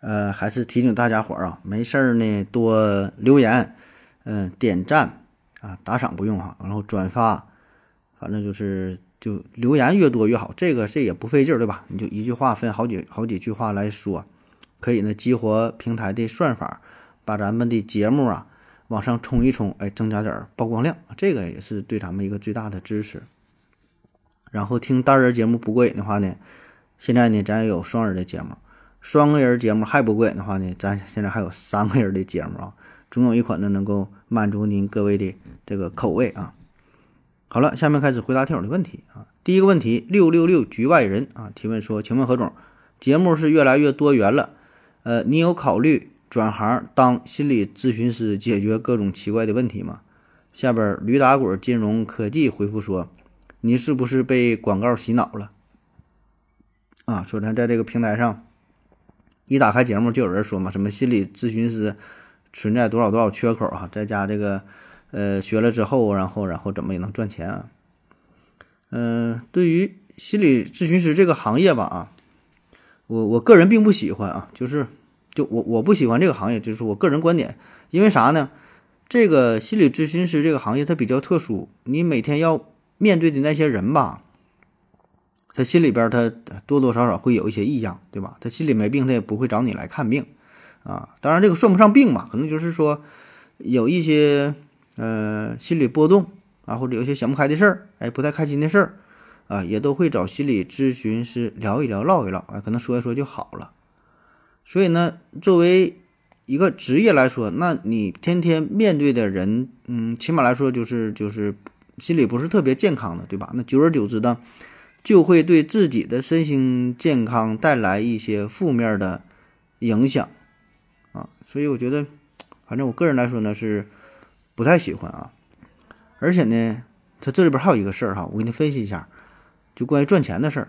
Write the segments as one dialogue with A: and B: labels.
A: 呃，还是提醒大家伙儿啊，没事儿呢多留言，嗯、点赞啊，打赏不用哈，然后转发，反正就是就留言越多越好，这个这也不费劲儿，对吧？你就一句话分好几好几句话来说，可以呢激活平台的算法，把咱们的节目啊往上冲一冲，哎，增加点曝光量，这个也是对咱们一个最大的支持。然后听单人节目不过瘾的话呢，现在呢咱也有双人的节目，双个人节目还不过瘾的话呢，咱现在还有三个人的节目啊，总有一款呢能够满足您各位的这个口味啊。好了，下面开始回答听友的问题啊。第一个问题，六六六局外人啊提问说，请问何总，节目是越来越多元了，呃，你有考虑转行当心理咨询师，解决各种奇怪的问题吗？下边驴打滚金融科技回复说，你是不是被广告洗脑了？啊，说咱在这个平台上，一打开节目就有人说嘛，什么心理咨询师存在多少多少缺口啊，在家这个呃学了之后，然后然后怎么也能赚钱啊？嗯、对于心理咨询师这个行业吧啊，我我个人并不喜欢啊，就是就我我不喜欢这个行业，就是我个人观点，因为啥呢？这个心理咨询师这个行业它比较特殊，你每天要面对的那些人吧，他心里边他多多少少会有一些异样，对吧？他心里没病，他也不会找你来看病啊。当然，这个算不上病嘛，可能就是说有一些呃心理波动啊，或者有一些想不开的事儿，哎，不太开心的事儿啊，也都会找心理咨询师聊一聊、唠一唠，哎，可能说一说就好了。所以呢，作为一个职业来说，那你天天面对的人，嗯，起码来说就是就是心理不是特别健康的，对吧？那久而久之呢，就会对自己的身心健康带来一些负面的影响啊。所以我觉得，反正我个人来说呢是不太喜欢啊。而且呢，它这里边还有一个事儿哈，我给你分析一下，就关于赚钱的事儿。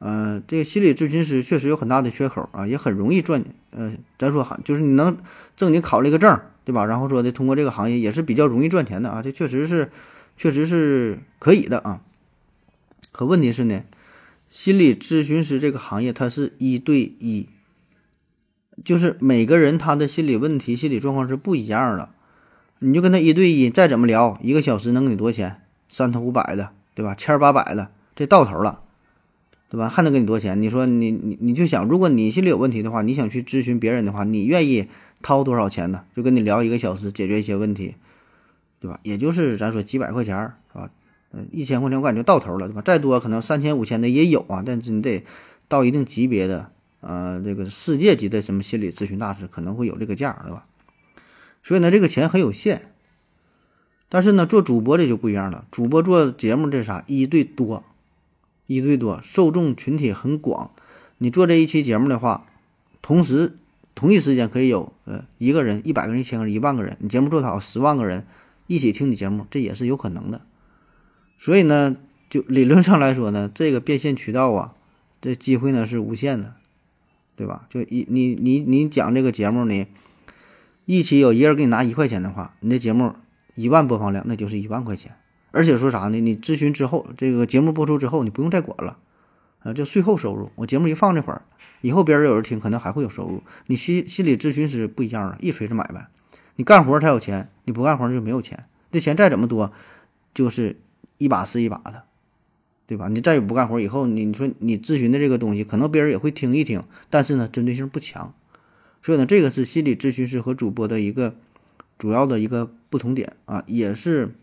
A: 呃，这个心理咨询师确实有很大的缺口啊，也很容易赚。呃，咱说哈，就是你能正经考了一个证，对吧？然后说的通过这个行业也是比较容易赚钱的啊，这确实是，确实是可以的啊。可问题是呢，心理咨询师这个行业它是一对一，就是每个人他的心理问题、心理状况是不一样的。你就跟他一对一，再怎么聊，一个小时能给你多少钱？三头五百的，对吧？千八百的，这到头了。对吧？还能给你多少钱？你说你你你就想，如果你心里有问题的话，你想去咨询别人的话，你愿意掏多少钱呢？就跟你聊一个小时，解决一些问题，对吧？也就是咱说几百块钱，是吧？嗯，一千块钱我感觉到头了，对吧？再多可能三千五千的也有啊，但是你得到一定级别的，呃，这个世界级的什么心理咨询大师可能会有这个价，对吧？所以呢，这个钱很有限。但是呢，做主播这就不一样了，主播做节目这啥一对多。一对多，受众群体很广。你做这一期节目的话，同时同一时间可以有呃一个人、一百个人、一千个人、一万个人，你节目做好，十万个人一起听你节目，这也是有可能的。所以呢，就理论上来说呢，这个变现渠道啊，这机会呢是无限的，对吧？就一你你你讲这个节目呢，一期有一人给你拿一块钱的话，你这节目一万播放量，那就是一万块钱。而且说啥呢？你咨询之后，这个节目播出之后，你不用再管了，啊，就税后收入。我节目一放这会儿，以后别人有人听，可能还会有收入。你心心理咨询师不一样了，一锤子买卖。你干活才有钱，你不干活就没有钱。这钱再怎么多，就是一把是一把的，对吧？你再也不干活，以后你你说你咨询的这个东西，可能别人也会听一听，但是呢，针对性不强。所以呢，这个是心理咨询师和主播的一个主要的一个不同点啊，也是。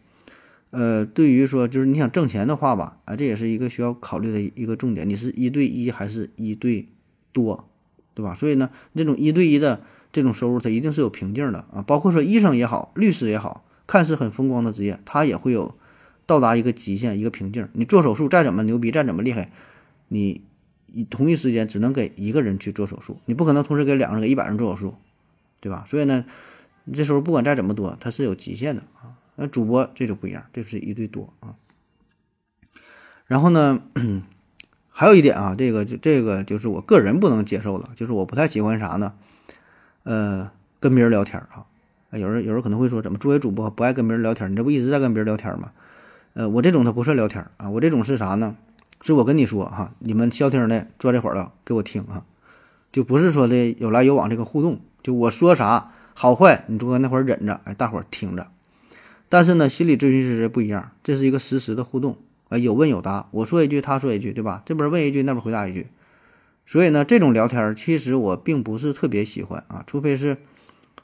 A: 呃，对于说就是你想挣钱的话吧，啊，这也是一个需要考虑的一个重点。你是一对一还是一对多，对吧？所以呢，这种一对一的这种收入，它一定是有瓶颈的啊。包括说医生也好，律师也好，看似很风光的职业，它也会有到达一个极限、一个瓶颈。你做手术再怎么牛逼，再怎么厉害，你同一时间只能给一个人去做手术，你不可能同时给两个人、给一百人做手术，对吧？所以呢，这时候不管再怎么多，它是有极限的啊。那主播这就不一样，这是一对多啊。然后呢，还有一点啊，这个就这个就是我个人不能接受的，就是我不太喜欢啥呢？呃，跟别人聊天啊。有人有人可能会说，怎么作为主播不爱跟别人聊天？你这不一直在跟别人聊天吗？呃，我这种它不算聊天啊，我这种是啥呢？是我跟你说哈，你们消停的坐这会儿了，给我听啊，就不是说的有来有往这个互动，就我说啥好坏，你坐那会儿忍着，哎，大伙儿听着。但是呢，心理咨询师不一样，这是一个实时的互动，啊，有问有答，我说一句，他说一句，对吧？这边问一句，那边回答一句。所以呢，这种聊天其实我并不是特别喜欢啊，除非是。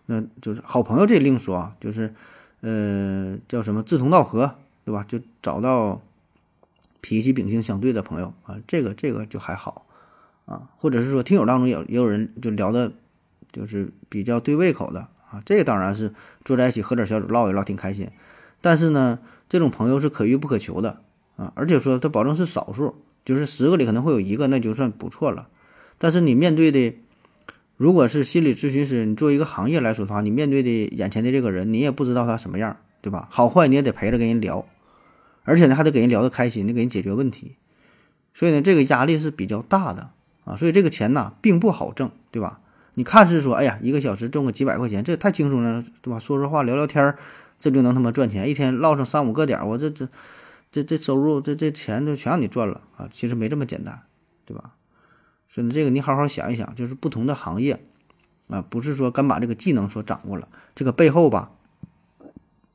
A: 那就是好朋友，这另说啊，就是，呃，叫什么志同道合，对吧？就找到脾气秉性相对的朋友啊，这个这个就还好啊。或者是说听友当中有也有人就聊的，就是比较对胃口的啊，这个当然是坐在一起喝点小酒唠一唠挺开心。但是呢，这种朋友是可遇不可求的啊，而且说他保证是少数，就是十个里可能会有一个，那就算不错了。但是你面对的。如果是心理咨询师，你作为一个行业来说的话，你面对的眼前的这个人，你也不知道他什么样，对吧？好坏你也得陪着跟人聊，而且呢还得给人聊得开心，你给人解决问题。所以呢，这个压力是比较大的啊。所以这个钱呢并不好挣，对吧？你看是说，哎呀，一个小时挣个几百块钱，这太轻松了，对吧？说说话聊聊天儿，这就能他妈赚钱，一天唠上三五个点，我这这这这收入这这钱就全让你赚了啊！其实没这么简单，对吧？所以呢，这个你好好想一想，就是不同的行业，啊，不是说干把这个技能所掌握了，这个背后吧，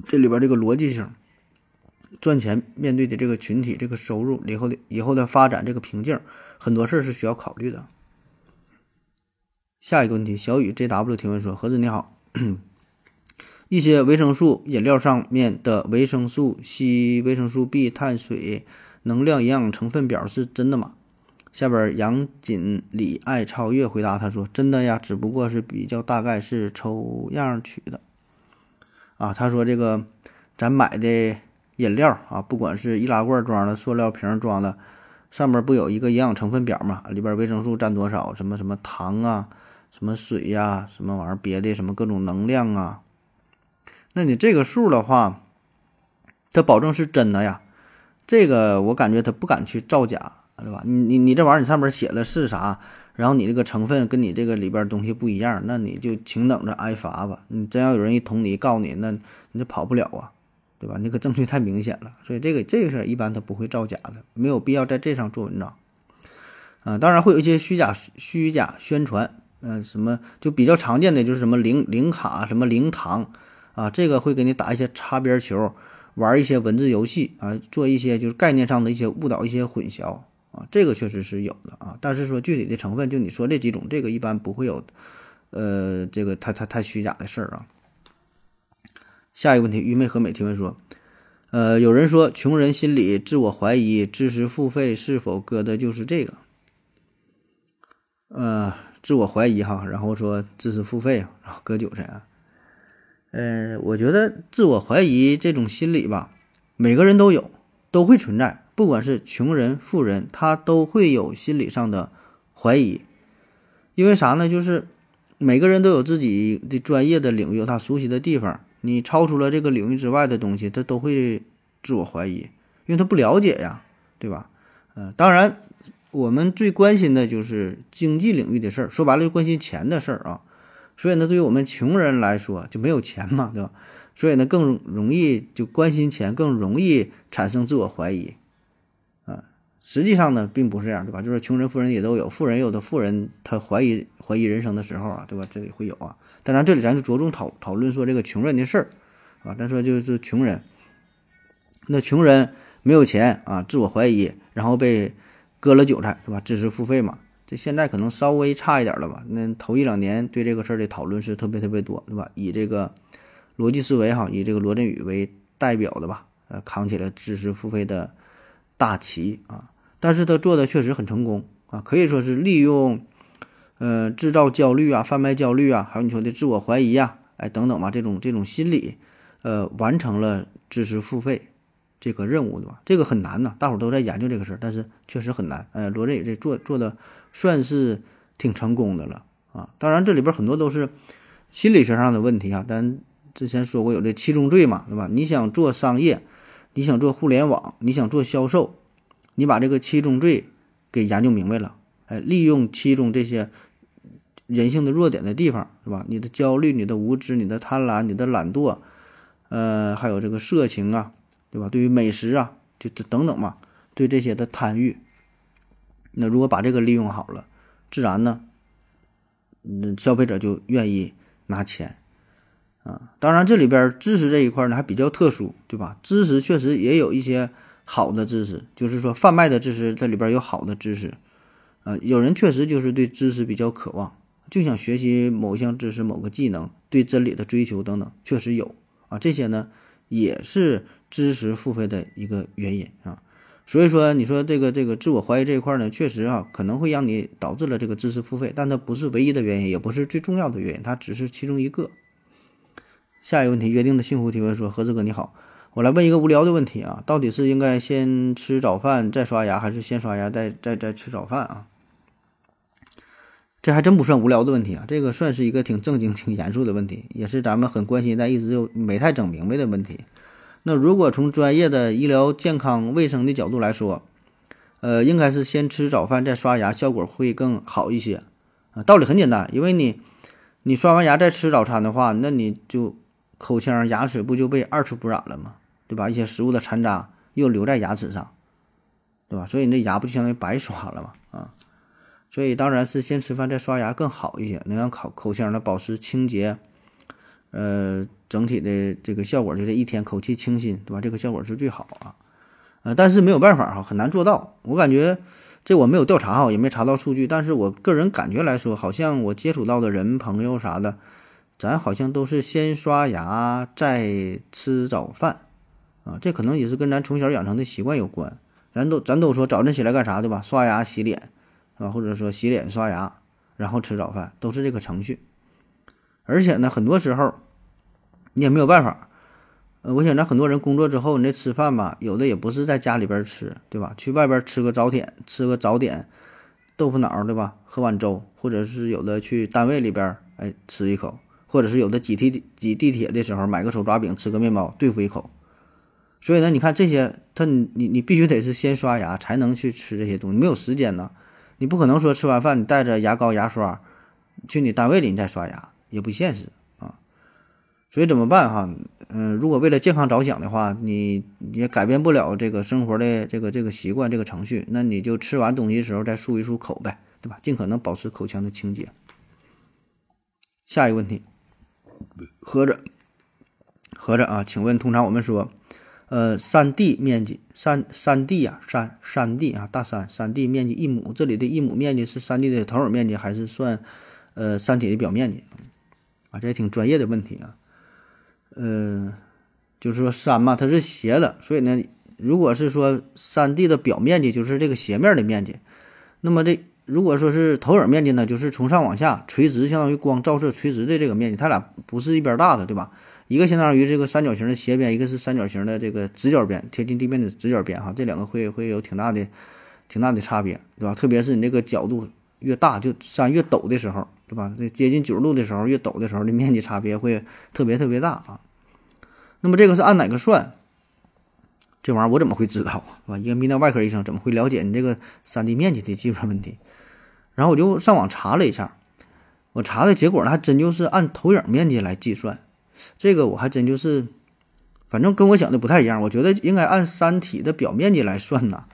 A: 这里边这个逻辑性，赚钱面对的这个群体，这个收入以后的以后的发展这个瓶颈，很多事儿是需要考虑的。下一个问题，小雨 JW 提问说：何子你好，一些维生素饮料上面的维生素 C、维生素 B、碳水、能量营养成分表是真的吗？下边杨锦鲤爱超越回答他说：“真的呀，只不过是比较大概是抽样取的。”啊，他说这个咱买的饮料啊，不管是易拉罐装的、塑料瓶装的，上面不有一个营养成分表嘛？里边维生素占多少？什么什么糖啊，什么水呀，什么玩意儿别的什么各种能量啊？那你这个数的话，它保证是真的呀？这个我感觉他不敢去造假。对吧？你你你这玩意儿，你上面写的是啥？然后你这个成分跟你这个里边东西不一样，那你就请等着挨罚吧。你真要有人一捅你告你，那你就跑不了啊，对吧？那个证据太明显了，所以这个这个事儿一般他不会造假的，没有必要在这上做文章。啊，当然会有一些虚假虚假宣传，嗯，什么就比较常见的就是什么零零卡、什么零糖啊，这个会给你打一些擦边球，玩一些文字游戏啊，做一些就是概念上的一些误导、一些混淆。啊，这个确实是有的啊，但是说具体的成分，就你说这几种，这个一般不会有，呃，这个太太太虚假的事儿啊。下一个问题，愚昧和美提问说，呃，有人说穷人心理自我怀疑，知识付费是否割的就是这个？呃，自我怀疑哈，然后说知识付费，然后割韭菜啊。呃，我觉得自我怀疑这种心理吧，每个人都有，都会存在。不管是穷人、富人，他都会有心理上的怀疑，因为啥呢？就是每个人都有自己的专业的领域，有他熟悉的地方。你超出了这个领域之外的东西，他都会自我怀疑，因为他不了解呀，对吧？嗯，当然，我们最关心的就是经济领域的事儿，说白了就关心钱的事儿啊。所以呢，对于我们穷人来说，就没有钱嘛，对吧？所以呢，更容易就关心钱，更容易产生自我怀疑。实际上呢，并不是这样，对吧？就是穷人、富人也都有，富人有的富人他怀疑怀疑人生的时候啊，对吧？这里会有啊。当然，这里咱就着重讨讨论说这个穷人的事儿啊。咱说就是穷人，那穷人没有钱啊，自我怀疑，然后被割了韭菜，对吧？知识付费嘛，这现在可能稍微差一点了吧？那头一两年对这个事儿的讨论是特别特别多，对吧？以这个逻辑思维哈，以这个罗振宇为代表的吧，呃，扛起了知识付费的大旗啊。但是他做的确实很成功啊，可以说是利用，呃，制造焦虑啊，贩卖焦虑啊，还有你说的自我怀疑啊，哎，等等吧，这种这种心理，呃，完成了知识付费这个任务的吧？这个很难呐，大伙都在研究这个事儿，但是确实很难。呃，罗振宇这做做的算是挺成功的了啊。当然这里边很多都是心理学上的问题啊，咱之前说过有这七宗罪嘛，对吧？你想做商业，你想做互联网，你想做销售，你把这个七宗罪给研究明白了，哎，利用其中这些人性的弱点的地方，是吧？你的焦虑、你的无知、你的贪婪、你的懒惰，呃，还有这个色情啊，对吧？对于美食啊，就这等等嘛，对这些的贪欲，那如果把这个利用好了，自然呢，嗯，消费者就愿意拿钱啊。当然，这里边知识这一块呢还比较特殊，对吧？知识确实也有一些好的知识，就是说贩卖的知识这里边有好的知识，啊，有人确实就是对知识比较渴望。就想学习某项知识、某个技能，对真理的追求等等，确实有啊。这些呢，也是知识付费的一个原因啊。所以说，你说这个这个自我怀疑这一块呢，确实啊，可能会让你导致了这个知识付费，但它不是唯一的原因，也不是最重要的原因，它只是其中一个。下一个问题，约定的幸福提问说：何子哥你好，我来问一个无聊的问题啊，到底是应该先吃早饭再刷牙，还是先刷牙再再再吃早饭啊？这还真不算无聊的问题啊，这个算是一个挺正经、挺严肃的问题，也是咱们很关心但一直就没太整明白的问题。那如果从专业的医疗健康卫生的角度来说，呃，应该是先吃早饭再刷牙，效果会更好一些啊。道理很简单，因为你你刷完牙再吃早餐的话，那你就口腔牙齿不就被二次污染了吗？对吧？一些食物的残渣又留在牙齿上，对吧？所以你那牙不就相当于白刷了吗？啊？所以当然是先吃饭再刷牙更好一些，能让口口腔呢保持清洁，呃，整体的这个效果就是一天口气清新，对吧？这个效果是最好啊，呃，但是没有办法哈，很难做到。我感觉这我没有调查哈，也没查到数据，但是我个人感觉来说，好像我接触到的人朋友啥的，咱好像都是先刷牙再吃早饭啊，这可能也是跟咱从小养成的习惯有关。咱都咱都说早晨起来干啥对吧？刷牙洗脸。啊，或者说洗脸刷牙，然后吃早饭，都是这个程序。而且呢，很多时候你也没有办法。呃，我想咱很多人工作之后，你这吃饭吧，有的也不是在家里边吃，对吧？去外边吃个早点，吃个早点，豆腐脑，对吧？喝碗粥，或者是有的去单位里边，哎，吃一口，或者是有的挤地挤地铁的时候，买个手抓饼，吃个面包，对付一口。所以呢，你看这些，他你你必须得是先刷牙才能去吃这些东西，没有时间呢。你不可能说吃完饭你带着牙膏牙刷去你单位里你再刷牙，也不现实啊。所以怎么办哈？嗯，如果为了健康着想的话，你也改变不了这个生活的这个这个习惯这个程序，那你就吃完东西的时候再漱一漱口呗，对吧？尽可能保持口腔的清洁。下一个问题，合着合着啊，请问通常我们说。呃，山地面积，山山地啊，山山地啊，大山山地面积一亩，这里的一亩面积是山地的投影面积，还是算呃山体的表面积？啊，这也挺专业的问题啊。呃，就是说山嘛，它是斜的，所以呢，如果是说山地的表面积就是这个斜面的面积，那么这如果说是投影面积呢，就是从上往下垂直，相当于光照射垂直的这个面积，它俩不是一边大的，对吧？一个相当于这个三角形的斜边，一个是三角形的这个直角边，贴近地面的直角边，哈，这两个会会有挺大的、挺大的差别，对吧？特别是你这个角度越大，就山越陡的时候，对吧？这接近九十度的时候，越陡的时候，的面积差别会特别特别大啊。那么这个是按哪个算？这玩意儿我怎么会知道，是吧？一个泌尿外科医生怎么会了解你这个山地面积的计算问题？然后我就上网查了一下，我查的结果呢，还真就是按投影面积来计算。这个我还真就是，反正跟我想的不太一样。我觉得应该按山体的表面积来算呐，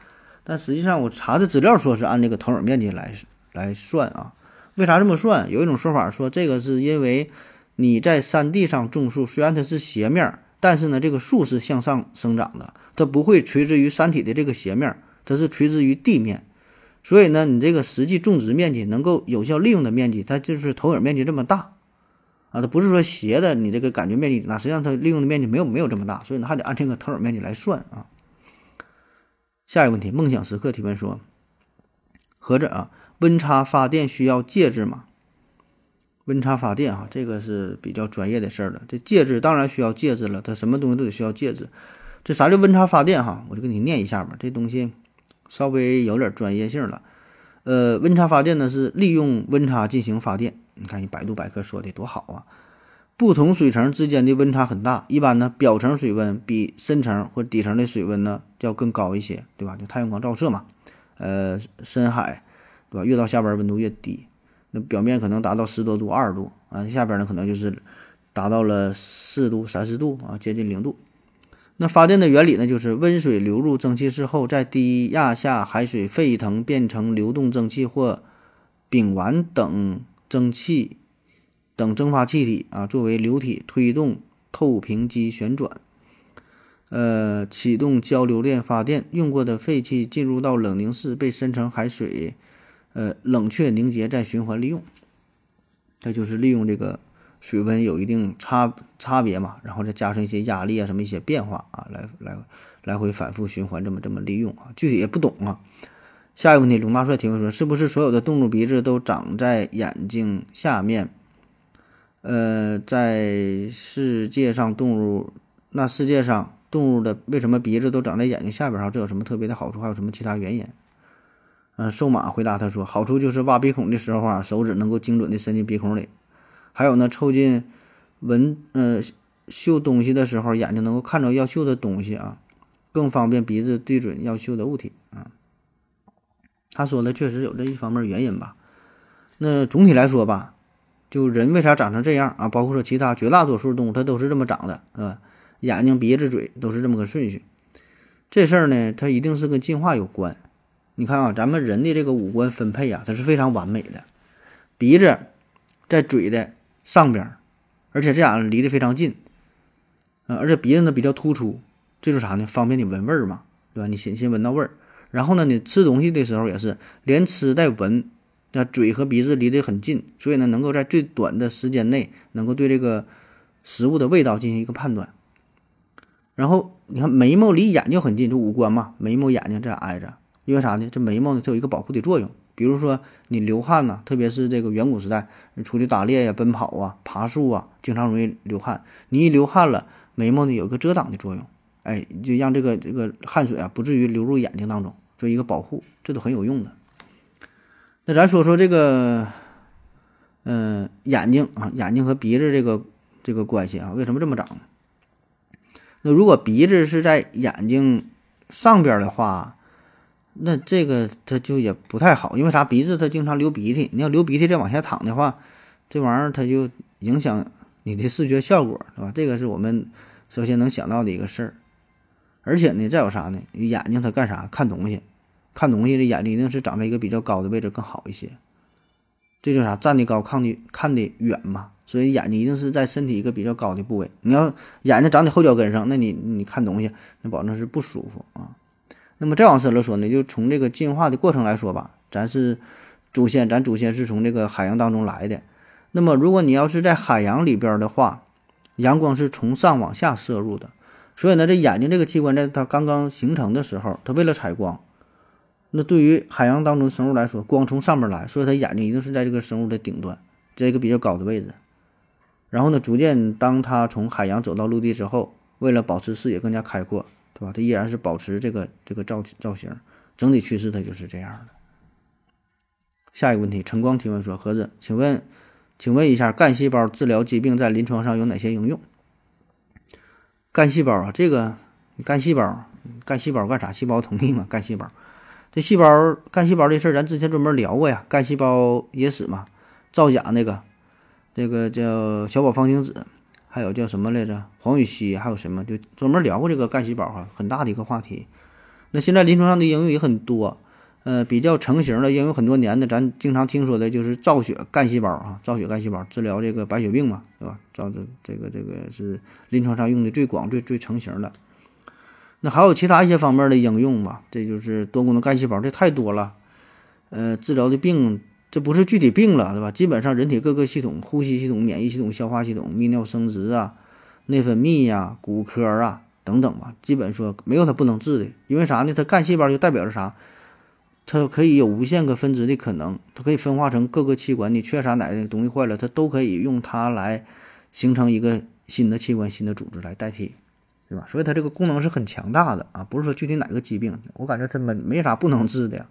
A: 但实际上我查的资料说是按这个投影面积来来算啊。为啥这么算？有一种说法说，这个是因为你在山地上种树，虽然它是斜面，但是呢，这个树是向上生长的，它不会垂直于山体的这个斜面，它是垂直于地面。所以呢，你这个实际种植面积能够有效利用的面积，它就是投影面积这么大。啊，它不是说斜的，你这个感觉面积大，实际上它利用的面积没有没有这么大，所以呢还得按这个投影面积来算啊。下一个问题，梦想时刻提问说：合着啊，温差发电需要介质吗？温差发电啊，这个是比较专业的事儿了。这介质当然需要介质了，它什么东西都得需要介质。这啥叫温差发电哈？我就给你念一下吧，这东西稍微有点专业性了。呃，温差发电呢是利用温差进行发电。你看，你百度百科说的多好啊！不同水层之间的温差很大，一般呢，表层水温比深层或底层的水温呢要更高一些，对吧？就太阳光照射嘛。呃，深海，对吧？越到下边温度越低，那表面可能达到十多度、二十度啊，下边呢可能就是达到了四度、三十度啊，接近零度。那发电的原理呢，就是温水流入蒸汽室后，在低压下，海水沸腾变成流动蒸汽或丙烷等蒸汽。等蒸发气体啊，作为流体推动透平机旋转，呃，启动交流电发电。用过的废气进入到冷凝室，被深层海水呃冷却凝结，再循环利用。这就是利用这个水温有一定差差别嘛，然后再加上一些压力啊，什么一些变化啊，来来来回反复循环，这么这么利用啊。具体也不懂啊。下一个问题，龙大帅提问说：是不是所有的动物鼻子都长在眼睛下面？呃，在世界上动物，那世界上动物的为什么鼻子都长在眼睛下边儿？这有什么特别的好处？还有什么其他原因？嗯，瘦马回答他说，好处就是挖鼻孔的时候啊，手指能够精准的伸进鼻孔里；还有呢，凑近闻呃嗅东西的时候，眼睛能够看着要嗅的东西啊，更方便鼻子对准要嗅的物体啊。他说的确实有这一方面原因吧。那总体来说吧。就人为啥长成这样啊？包括说其他绝大多数动物，它都是这么长的，是吧？眼睛、鼻子、嘴都是这么个顺序。这事儿呢，它一定是跟进化有关。你看啊，咱们人的这个五官分配啊，它是非常完美的。鼻子在嘴的上边，而且这俩离得非常近，啊，而且鼻子呢比较突出，这是啥呢？方便你闻味儿嘛，对吧？你先先闻到味儿，然后呢，你吃东西的时候也是连吃带闻。那嘴和鼻子离得很近，所以呢，能够在最短的时间内，能够对这个食物的味道进行一个判断。然后你看眉毛离眼睛很近，就五官嘛，眉毛、眼睛这样挨着，因为啥呢？这眉毛呢，它有一个保护的作用。比如说你流汗呐，特别是这个远古时代，你出去打猎呀、奔跑啊、爬树啊，经常容易流汗。你一流汗了，眉毛呢有一个遮挡的作用，哎，就让这个这个汗水啊不至于流入眼睛当中，做一个保护，这都很有用的。那咱说说这个，嗯，眼睛啊，眼睛和鼻子这个这个关系啊，为什么这么长？那如果鼻子是在眼睛上边的话，那这个它就也不太好，因为啥？鼻子它经常流鼻涕，你要流鼻涕再往下淌的话，这玩意儿它就影响你的视觉效果，是吧？这个是我们首先能想到的一个事儿。而且呢，再有啥呢？眼睛它干啥？看东西。看东西的眼睛一定是长在一个比较高的位置更好一些，这就啥站得高看的看得远嘛，所以眼睛一定是在身体一个比较高的部位。你要眼睛长在后脚跟上，那你你看东西那保证是不舒服啊。那么再往深了说呢，就从这个进化的过程来说吧，咱是祖先，咱祖先是从这个海洋当中来的。那么如果你要是在海洋里边的话，阳光是从上往下射入的，所以呢，这眼睛这个器官在它刚刚形成的时候，它为了采光。那对于海洋当中的生物来说，光从上面来，所以它眼睛一定是在这个生物的顶端，在一个比较高的位置。然后呢，逐渐当它从海洋走到陆地之后，为了保持视野更加开阔，对吧？它依然是保持这个这个造造型，整体趋势它就是这样的。下一个问题，晨光提问说：盒子，请问，请问一下，干细胞治疗疾病在临床上有哪些应用？干细胞啊，这个干细胞，干细胞干啥？细胞同意吗？干细胞。这细胞干细胞这事儿，咱之前专门聊过呀，干细胞野史嘛，造假那个，这个叫小宝方晴子，还有叫什么来着，黄禹锡，还有什么，就专门聊过这个干细胞哈，很大的一个话题。那现在临床上的应用也很多，呃，比较成型的应用很多年的，咱经常听说的就是造血干细胞啊，造血干细胞治疗这个白血病嘛，对吧？造这这个这个是临床上用的最广、最最成型的。那还有其他一些方面的应用吧，这就是多功能干细胞，这太多了。呃，治疗的病，这不是具体病了，对吧？基本上人体各个系统，呼吸系统、免疫系统、消化系统、泌尿生殖啊、内分泌呀、骨科啊等等吧，基本说没有它不能治的。因为啥呢？它干细胞就代表着啥？它可以有无限个分支的可能，它可以分化成各个器官。你缺啥哪个东西坏了，它都可以用它来形成一个新的器官、新的组织来代替。对吧？所以它这个功能是很强大的啊，不是说具体哪个疾病，我感觉它没没啥不能治的呀。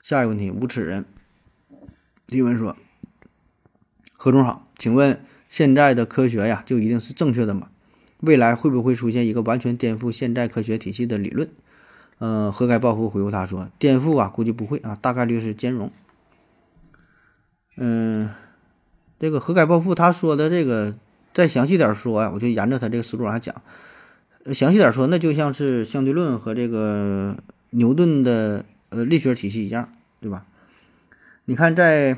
A: 下一个问题，无耻人提问说：何总好，请问现在的科学呀就一定是正确的吗？未来会不会出现一个完全颠覆现在科学体系的理论？呃，何盖报复回复他说，颠覆啊，估计不会啊，大概率是兼容。嗯，这个何盖报复他说的这个再详细点说呀，我就沿着他这个思路往下讲。详细点说，那就像是相对论和这个牛顿的呃力学体系一样，对吧？你看，在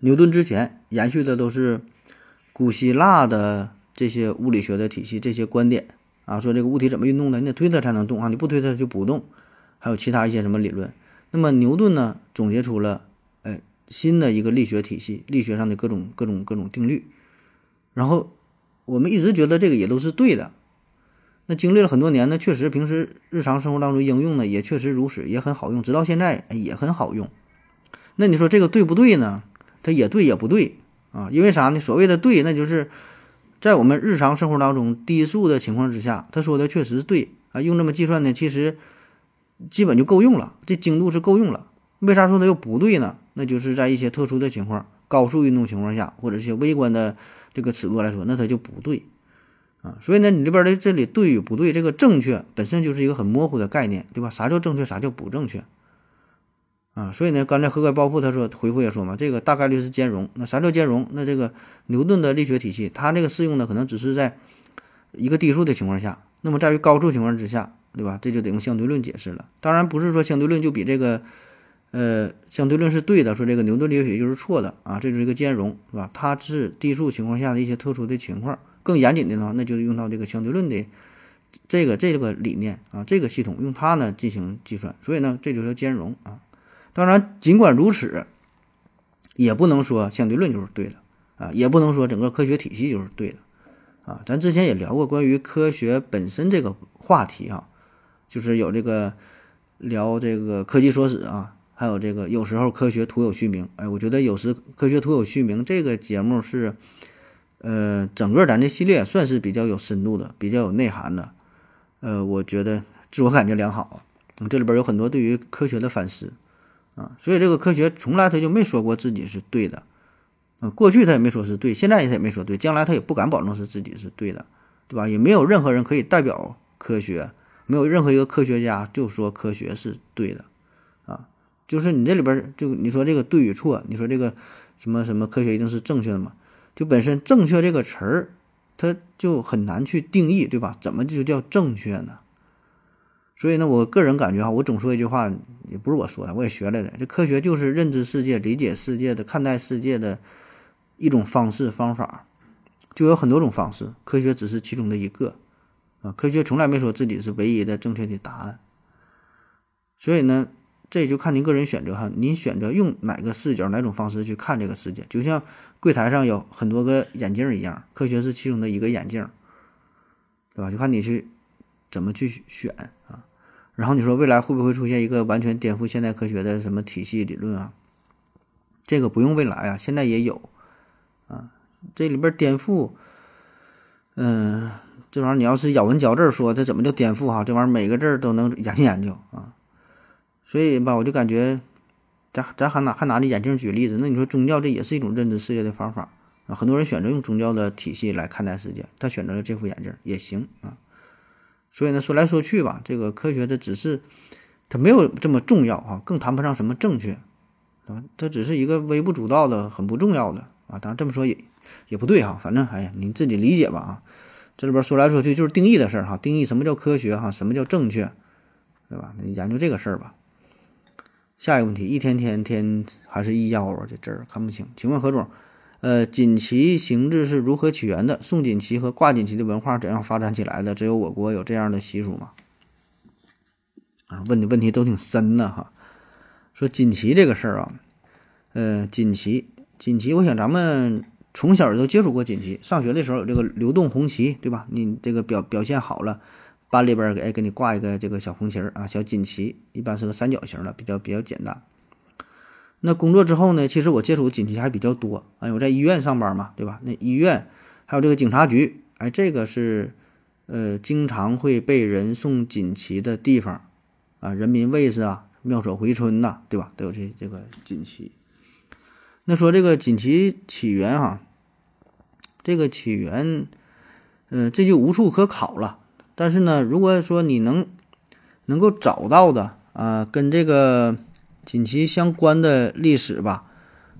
A: 牛顿之前，延续的都是古希腊的这些物理学的体系、这些观点啊，说这个物体怎么运动的，你得推它才能动啊，你不推它就不动。还有其他一些什么理论。那么牛顿呢，总结出了哎新的一个力学体系，力学上的各种各种各种定律。然后我们一直觉得这个也都是对的。那经历了很多年呢，确实平时日常生活当中应用呢，也确实如此，也很好用，直到现在也很好用。那你说这个对不对呢？它也对也不对啊，因为啥呢？所谓的对，那就是在我们日常生活当中低速的情况之下，他说的确实对啊，用这么计算呢，其实基本就够用了，这精度是够用了。为啥说它又不对呢？那就是在一些特殊的情况，高速运动情况下，或者一些微观的这个尺度来说，那它就不对。啊，所以呢，你这边的这里对与不对，这个正确本身就是一个很模糊的概念，对吧？啥叫正确，啥叫不正确？啊，所以呢，刚才何盖报复他说回复也说嘛，这个大概率是兼容。那啥叫兼容？那这个牛顿的力学体系，它这个适用的，可能只是在一个低数的情况下，那么在于高数情况之下，对吧？这就得用相对论解释了。当然不是说相对论就比这个呃相对论是对的，说这个牛顿力学就是错的啊，这就是一个兼容，是吧？它是低数情况下的一些特殊的情况。更严谨的话，那就用到这个相对论的这个这个理念啊，这个系统用它呢进行计算，所以呢这就叫兼容啊。当然，尽管如此，也不能说相对论就是对的啊，也不能说整个科学体系就是对的啊。咱之前也聊过关于科学本身这个话题哈，就是有这个聊这个科技说史啊，还有这个有时候科学徒有虚名。哎，我觉得有时科学徒有虚名这个节目是。呃，整个咱这系列算是比较有深度的，比较有内涵的。呃，我觉得自我感觉良好。这里边有很多对于科学的反思啊，所以这个科学从来他就没说过自己是对的。啊，过去他也没说是对，现在他也没说对，将来他也不敢保证是自己是对的，对吧？也没有任何人可以代表科学，没有任何一个科学家就说科学是对的。就是你这里边就你说这个对与错，你说这个什么什么科学一定是正确的嘛？就本身“正确”这个词儿，它就很难去定义，对吧？怎么就叫正确呢？所以呢，我个人感觉哈，我总说一句话，也不是我说的，我也学来的。这科学就是认知世界、理解世界的、看待世界的一种方式方法，就有很多种方式，科学只是其中的一个啊。科学从来没说自己是唯一的正确的答案。所以呢，这也就看您个人选择哈，您选择用哪个视角、哪种方式去看这个世界，就像。柜台上有很多个眼镜一样，科学是其中的一个眼镜，对吧？就看你去怎么去选啊。然后你说未来会不会出现一个完全颠覆现代科学的什么体系理论啊？这个不用未来啊，现在也有啊。这里边颠覆，嗯，这玩意儿你要是咬文嚼字说它怎么叫颠覆哈？这玩意儿每个字都能研究研究啊。所以吧，我就感觉。咱咱还拿还拿着眼镜举例子，那你说宗教这也是一种认知世界的方法啊？很多人选择用宗教的体系来看待世界，他选择了这副眼镜也行啊。所以呢，说来说去吧，这个科学的只是它没有这么重要啊，更谈不上什么正确啊，它只是一个微不足道的、很不重要的啊。当然这么说也也不对哈，反正哎呀，你自己理解吧啊。这里边说来说去就是定义的事儿哈，定义什么叫科学哈，什么叫正确，对吧？你研究这个事儿吧。下一个问题，一天天天还是一腰啊？这字儿看不清。请问何总，呃，锦旗形制是如何起源的？送锦旗和挂锦旗的文化怎样发展起来的？只有我国有这样的习俗吗？啊，问的问题都挺深的哈。说锦旗这个事儿啊，呃，锦旗，锦旗，我想咱们从小都接触过锦旗，上学的时候有这个流动红旗，对吧？你这个表表现好了。班里边给给你挂一个这个小红旗儿啊，小锦旗，一般是个三角形的，比较比较简单。那工作之后呢，其实我接触锦旗还比较多。哎，我在医院上班嘛，对吧？那医院还有这个警察局，哎，这个是呃经常会被人送锦旗的地方啊，人民卫士啊，妙手回春呐，对吧？都有这这个锦旗。那说这个锦旗起源哈，这个起源，嗯，这就无处可考了。但是呢，如果说你能能够找到的啊，跟这个锦旗相关的历史吧，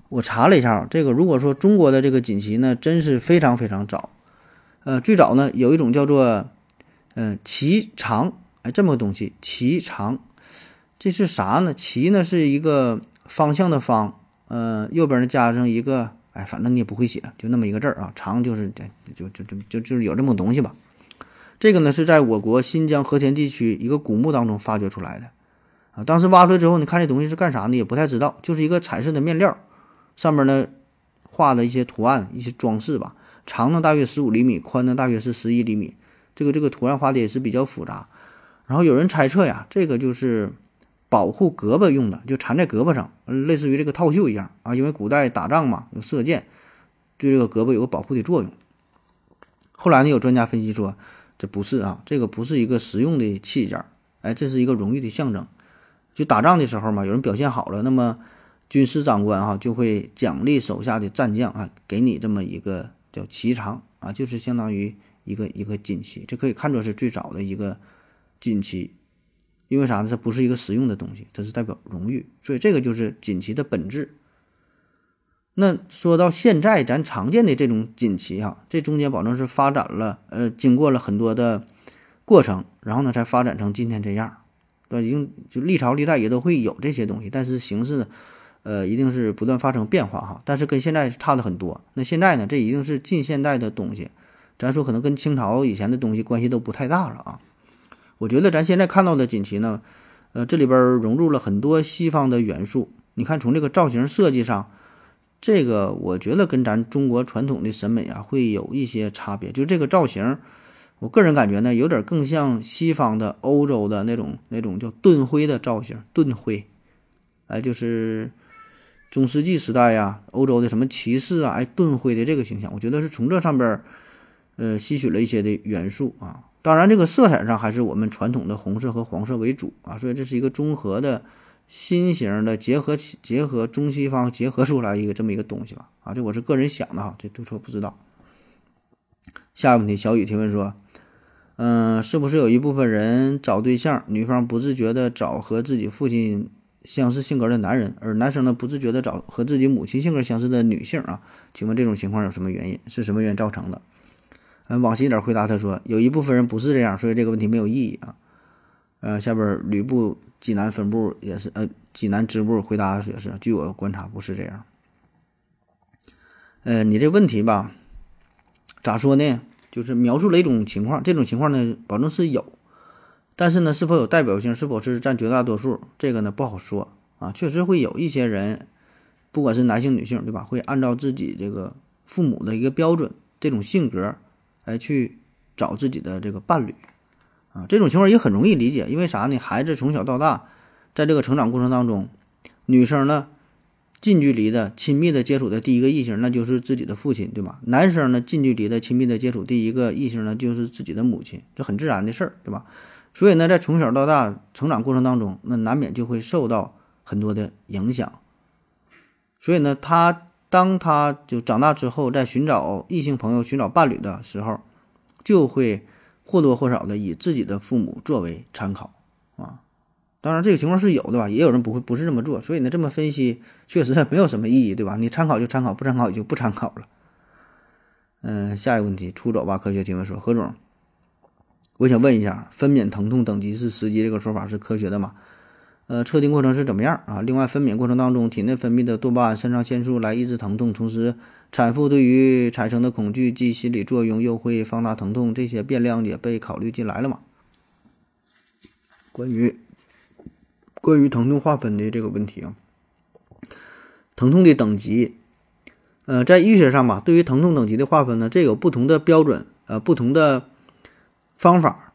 A: 我查了一下，这个如果说中国的这个锦旗呢，真是非常非常早。呃，最早呢，有一种叫做嗯旗长，哎，这么个东西，旗长，这是啥呢？旗呢是一个方向的方，呃，右边呢加上一个，哎，反正你也不会写，就那么一个字儿啊，长就是就就就就就是有这么个东西吧。这个呢是在我国新疆和田地区一个古墓当中发掘出来的，啊，当时挖出来之后，你看这东西是干啥呢？也不太知道，就是一个彩色的面料，上面呢画了一些图案、一些装饰吧，长呢大约十五厘米，宽呢大约是十一厘米，这个这个图案画的也是比较复杂。然后有人猜测呀，这个就是保护胳膊用的，就缠在胳膊上，类似于这个套袖一样啊，因为古代打仗嘛，有射箭，对这个胳膊有个保护的作用。后来呢，有专家分析说。这不是啊，这个不是一个实用的器件，哎，这是一个荣誉的象征。就打仗的时候嘛，有人表现好了，那么军师长官哈就会奖励手下的战将啊，给你这么一个叫旗长啊，就是相当于一个一个锦旗，这可以看作是最早的一个锦旗。因为啥呢？它不是一个实用的东西，它是代表荣誉，所以这个就是锦旗的本质。那说到现在，咱常见的这种锦旗哈，这中间保证是发展了，呃，经过了很多的过程，然后呢，才发展成今天这样，对？已经就历朝历代也都会有这些东西，但是形式呢，呃，一定是不断发生变化哈。但是跟现在差的很多。那现在呢，这一定是近现代的东西，咱说可能跟清朝以前的东西关系都不太大了啊。我觉得咱现在看到的锦旗呢，呃，这里边融入了很多西方的元素。你看，从这个造型设计上。这个我觉得跟咱中国传统的审美啊会有一些差别，就这个造型，我个人感觉呢，有点更像西方的、欧洲的那种那种叫盾徽的造型，盾徽，哎，就是中世纪时代呀，欧洲的什么骑士啊，哎，盾徽的这个形象，我觉得是从这上边，呃，吸取了一些的元素啊。当然，这个色彩上还是我们传统的红色和黄色为主啊，所以这是一个综合的。新型的结合起结合中西方结合出来一个这么一个东西吧，啊，这我是个人想的哈，这都说不知道。下一个问题，小雨提问说，嗯，是不是有一部分人找对象，女方不自觉的找和自己父亲相似性格的男人，而男生呢不自觉的找和自己母亲性格相似的女性啊？请问这种情况有什么原因？是什么原因造成的？嗯，往细一点回答他说，有一部分人不是这样，所以这个问题没有意义啊。呃，下边吕布。济南分部也是，呃，济南支部回答也是，据我观察不是这样。呃，你这问题吧，咋说呢？就是描述了一种情况，这种情况呢，保证是有，但是呢，是否有代表性，是否是占绝大多数，这个呢不好说啊。确实会有一些人，不管是男性女性，对吧？会按照自己这个父母的一个标准，这种性格来去找自己的这个伴侣。啊，这种情况也很容易理解，因为啥呢？孩子从小到大，在这个成长过程当中，女生呢，近距离的、亲密的接触的第一个异性，那就是自己的父亲，对吧？男生呢，近距离的、亲密的接触第一个异性呢，就是自己的母亲，这很自然的事儿，对吧？所以呢，在从小到大成长过程当中，那难免就会受到很多的影响。所以呢，他当他就长大之后，在寻找异性朋友、寻找伴侣的时候，就会。或多或少的以自己的父母作为参考啊，当然这个情况是有的吧，也有人不会不是这么做，所以呢这么分析确实没有什么意义，对吧？你参考就参考，不参考也就不参考了。嗯，下一个问题，出走吧。科学提问说，何总，我想问一下，分娩疼痛等级是十级这个说法是科学的吗？呃，测定过程是怎么样啊？另外，分娩过程当中体内分泌的多巴胺、肾上腺素来抑制疼痛，同时产妇对于产生的恐惧及心理作用又会放大疼痛，这些变量也被考虑进来了嘛？关于关于疼痛划分的这个问题啊，疼痛的等级，呃，在医学上吧，对于疼痛等级的划分呢，这有不同的标准，呃，不同的方法。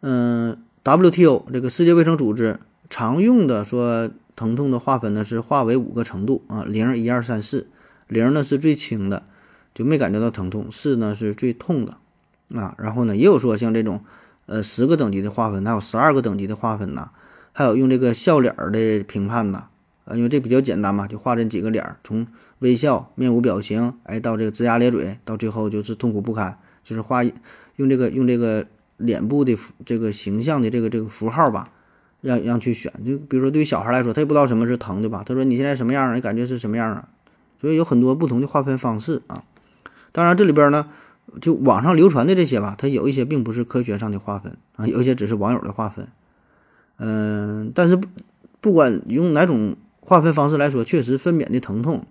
A: 嗯，WTO 这个世界卫生组织。常用的说疼痛的划分呢是划为五个程度啊，零、一、二、三、四。零呢是最轻的，就没感觉到疼痛；四呢是最痛的啊。然后呢也有说像这种呃十个等级的划分，还有十二个等级的划分呐，还有用这个笑脸儿的评判呐啊，因为这比较简单嘛，就画这几个脸儿，从微笑、面无表情，哎，到这个龇牙咧嘴，到最后就是痛苦不堪，就是画用这个用这个脸部的这个形象的这个这个符号吧，让让去选。就比如说对于小孩来说，他也不知道什么是疼对吧？他说你现在什么样？你感觉是什么样啊？所以有很多不同的划分方式啊。当然这里边呢，就网上流传的这些吧，它有一些并不是科学上的划分啊，有一些只是网友的划分。嗯，但是不不管用哪种划分方式来说，确实分娩的疼痛，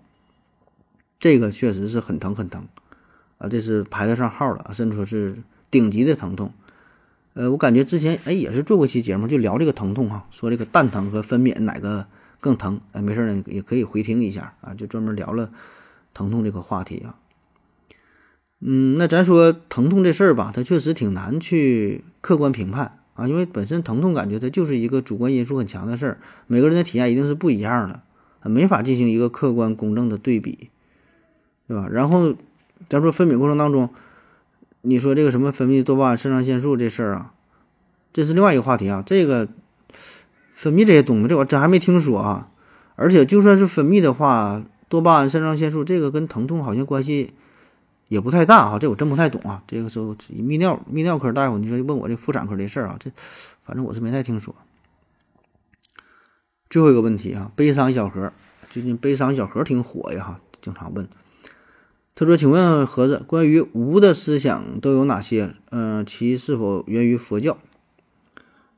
A: 这个确实是很疼很疼啊，这是排得上号的，甚至说是顶级的疼痛。呃，我感觉之前哎也是做过一期节目，就聊这个疼痛哈，说这个蛋疼和分娩哪个更疼？哎，没事呢，也可以回听一下啊，就专门聊了疼痛这个话题啊。嗯，那咱说疼痛这事儿吧，它确实挺难去客观评判。啊，因为本身疼痛感觉它就是一个主观因素很强的事儿，每个人的体验一定是不一样的，没法进行一个客观公正的对比，对吧？然后咱说分娩过程当中，你说这个什么分泌多巴胺、肾上腺素这事儿啊，这是另外一个话题啊。这个分泌这些东西，这我真还没听说啊。而且就算是分泌的话，多巴胺、肾上腺素这个跟疼痛好像关系。也不太大哈，这我真不太懂啊。这个时候泌尿泌尿科大夫，你说问我这妇产科的事儿啊，这反正我是没太听说。最后一个问题啊，悲伤小何最近悲伤小何挺火呀哈，经常问。他说：“请问盒子，关于无的思想都有哪些？嗯，其是否源于佛教？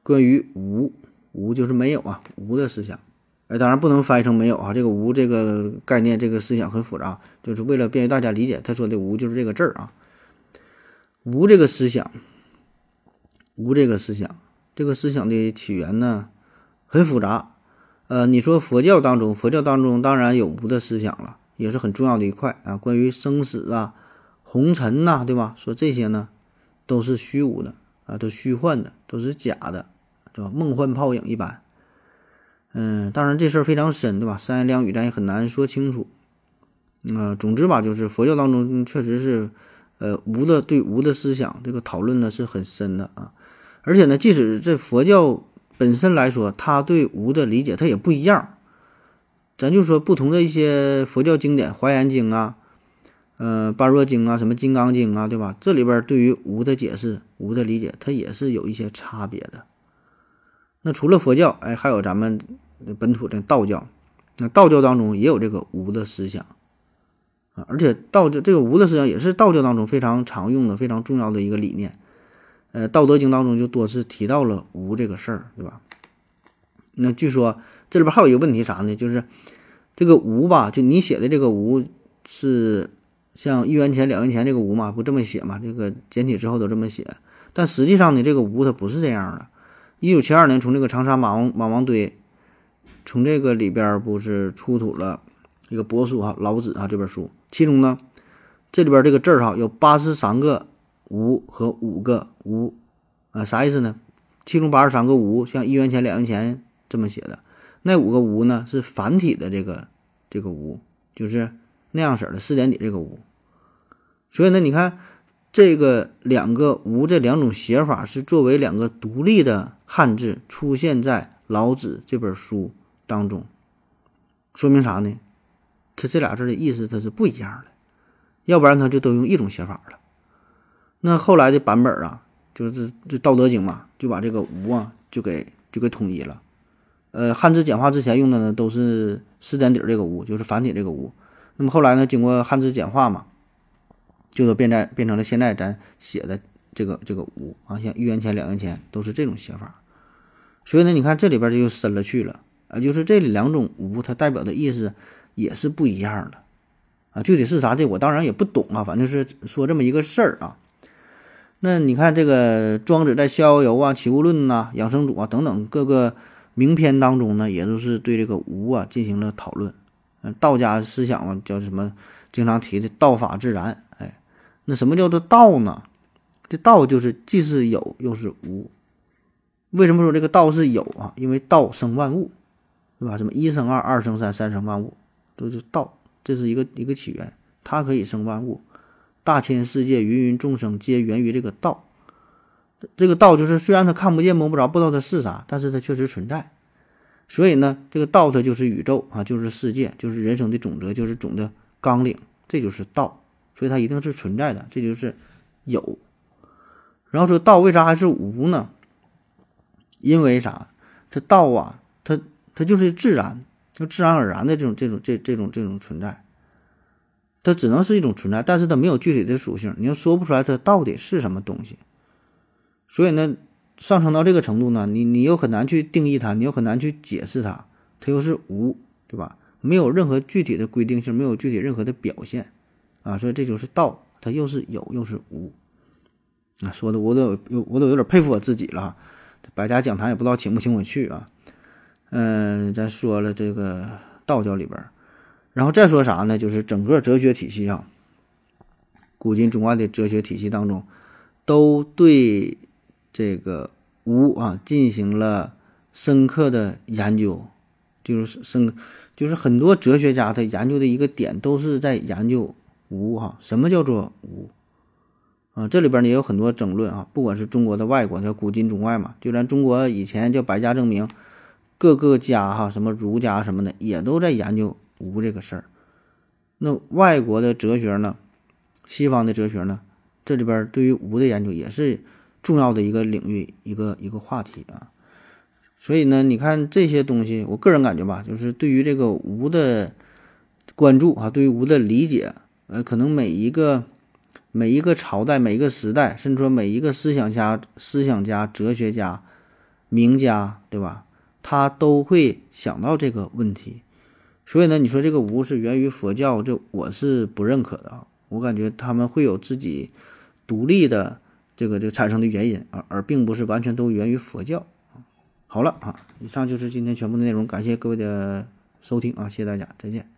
A: 关于无，无就是没有啊，无的思想。”哎，当然不能翻译成没有啊！这个“无”这个概念，这个思想很复杂，就是为了便于大家理解，他说的“无”就是这个字儿啊。无这个思想，无这个思想，这个思想的起源呢很复杂。呃，你说佛教当中，佛教当中当然有无的思想了，也是很重要的一块啊。关于生死啊、红尘呐，对吧？说这些呢都是虚无的啊，都虚幻的，都是假的，对吧？梦幻泡影一般。嗯，当然这事儿非常深，对吧？三言两语咱也很难说清楚。嗯，总之吧，就是佛教当中确实是，呃，无的对无的思想这个讨论呢是很深的啊。而且呢，即使这佛教本身来说，他对无的理解他也不一样。咱就说不同的一些佛教经典，《华严经》啊，呃，《般若经》啊，什么《金刚经》啊，对吧？这里边对于无的解释、无的理解，它也是有一些差别的。那除了佛教，哎，还有咱们本土的道教。那道教当中也有这个无的思想啊，而且道教这个无的思想也是道教当中非常常用的、非常重要的一个理念。呃，《道德经》当中就多次提到了无这个事儿，对吧？那据说这里边还有一个问题啥呢？就是这个无吧，就你写的这个无是像一元钱、两元钱这个无嘛，不这么写嘛？这个简体之后都这么写，但实际上呢，这个无它不是这样的。一九七二年，从这个长沙马王马王堆，从这个里边不是出土了一个帛书哈，《老子》啊这本书，其中呢，这里边这个字儿哈有八十三个无和五个无，啊啥意思呢？其中八十三个无，像一元钱、两元钱这么写的，那五个无呢是繁体的这个这个无，就是那样式的四点底这个无，所以呢，你看。这个两个“无”这两种写法是作为两个独立的汉字出现在《老子》这本书当中，说明啥呢？它这俩字的意思它是不一样的，要不然它就都用一种写法了。那后来的版本啊，就是这《道德经》嘛，就把这个“无”啊就给就给统一了。呃，汉字简化之前用的呢都是四点底这个“无”，就是繁体这个“无”。那么后来呢，经过汉字简化嘛。就都变在变成了现在咱写的这个这个五啊，像一元钱、两元钱都是这种写法。所以呢，你看这里边就深了去了啊，就是这两种五它代表的意思也是不一样的啊。具体是啥，这我当然也不懂啊，反正是说这么一个事儿啊。那你看这个庄子在《逍遥游》啊、《齐物论》呐、《养生主》啊等等各个名篇当中呢，也都是对这个无啊进行了讨论。嗯，道家思想嘛，叫什么？经常提的道法自然。那什么叫做道呢？这道就是既是有又是无。为什么说这个道是有啊？因为道生万物，对吧？什么一生二，二生三，三生万物，都是道。这是一个一个起源，它可以生万物。大千世界，芸芸众生，皆源于这个道。这个道就是虽然它看不见摸不着，不知道它是啥，但是它确实存在。所以呢，这个道它就是宇宙啊，就是世界，就是人生的总则，就是总的纲领，这就是道。所以它一定是存在的，这就是有。然后说道为啥还是无呢？因为啥？这道啊，它它就是自然，就自然而然的这种这种这这种这种存在。它只能是一种存在，但是它没有具体的属性，你又说不出来它到底是什么东西。所以呢，上升到这个程度呢，你你又很难去定义它，你又很难去解释它，它又是无，对吧？没有任何具体的规定性，没有具体任何的表现。啊，所以这就是道，它又是有又是无，啊，说的我都有我都有点佩服我自己了。百家讲坛也不知道请不请我去啊。嗯，咱说了这个道教里边，然后再说啥呢？就是整个哲学体系啊，古今中外的哲学体系当中，都对这个无啊进行了深刻的研究，就是深，就是很多哲学家他研究的一个点都是在研究。无哈，什么叫做无啊？这里边呢也有很多争论啊。不管是中国的、外国的，古今中外嘛，就咱中国以前叫百家争鸣，各个家哈，什么儒家什么的，也都在研究无这个事儿。那外国的哲学呢，西方的哲学呢，这里边对于无的研究也是重要的一个领域，一个一个话题啊。所以呢，你看这些东西，我个人感觉吧，就是对于这个无的关注啊，对于无的理解。呃，可能每一个每一个朝代、每一个时代，甚至说每一个思想家、思想家、哲学家、名家，对吧？他都会想到这个问题。所以呢，你说这个无是源于佛教，这我是不认可的啊。我感觉他们会有自己独立的这个这个产生的原因啊，而并不是完全都源于佛教好了啊，以上就是今天全部的内容，感谢各位的收听啊，谢谢大家，再见。